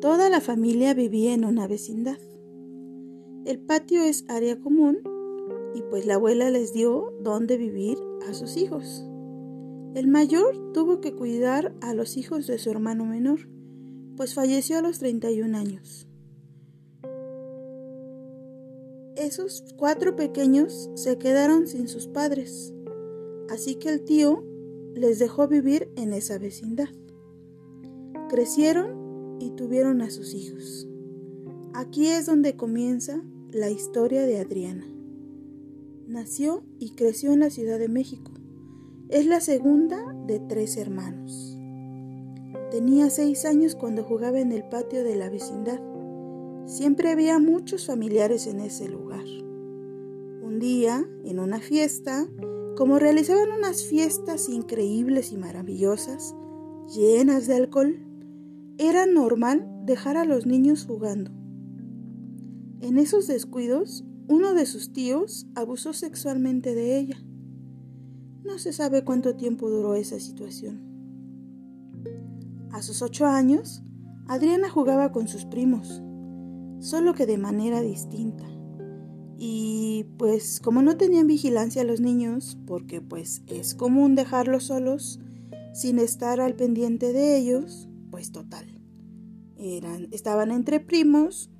Toda la familia vivía en una vecindad. El patio es área común y pues la abuela les dio dónde vivir a sus hijos. El mayor tuvo que cuidar a los hijos de su hermano menor, pues falleció a los 31 años. Esos cuatro pequeños se quedaron sin sus padres, así que el tío les dejó vivir en esa vecindad. Crecieron y tuvieron a sus hijos. Aquí es donde comienza la historia de Adriana. Nació y creció en la Ciudad de México. Es la segunda de tres hermanos. Tenía seis años cuando jugaba en el patio de la vecindad. Siempre había muchos familiares en ese lugar. Un día, en una fiesta, como realizaban unas fiestas increíbles y maravillosas, llenas de alcohol, era normal dejar a los niños jugando. En esos descuidos, uno de sus tíos abusó sexualmente de ella. No se sabe cuánto tiempo duró esa situación. A sus ocho años, Adriana jugaba con sus primos, solo que de manera distinta. Y pues como no tenían vigilancia los niños, porque pues es común dejarlos solos sin estar al pendiente de ellos, pues total. Eran, estaban entre primos,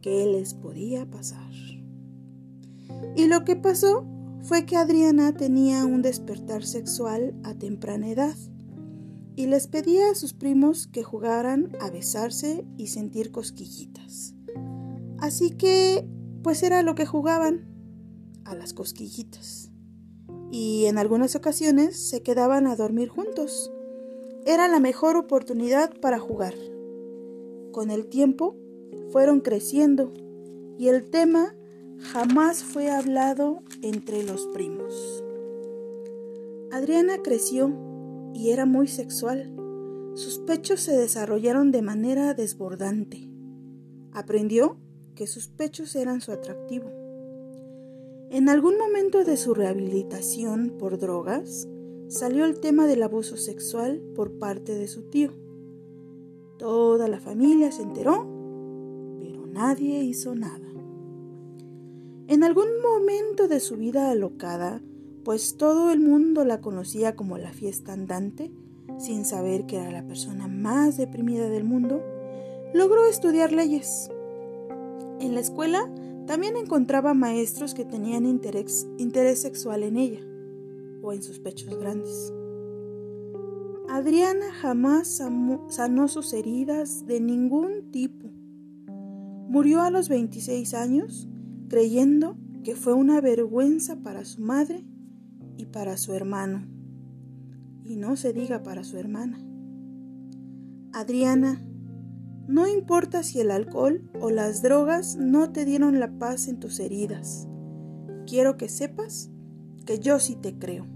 ¿qué les podía pasar? Y lo que pasó fue que Adriana tenía un despertar sexual a temprana edad y les pedía a sus primos que jugaran a besarse y sentir cosquillitas. Así que, pues era lo que jugaban, a las cosquillitas. Y en algunas ocasiones se quedaban a dormir juntos. Era la mejor oportunidad para jugar. Con el tiempo fueron creciendo y el tema jamás fue hablado entre los primos. Adriana creció y era muy sexual. Sus pechos se desarrollaron de manera desbordante. Aprendió que sus pechos eran su atractivo. En algún momento de su rehabilitación por drogas, salió el tema del abuso sexual por parte de su tío. Toda la familia se enteró, pero nadie hizo nada. En algún momento de su vida alocada, pues todo el mundo la conocía como la fiesta andante, sin saber que era la persona más deprimida del mundo, logró estudiar leyes. En la escuela también encontraba maestros que tenían interés, interés sexual en ella o en sus pechos grandes. Adriana jamás sanó sus heridas de ningún tipo. Murió a los 26 años creyendo que fue una vergüenza para su madre y para su hermano, y no se diga para su hermana. Adriana, no importa si el alcohol o las drogas no te dieron la paz en tus heridas, quiero que sepas que yo sí te creo.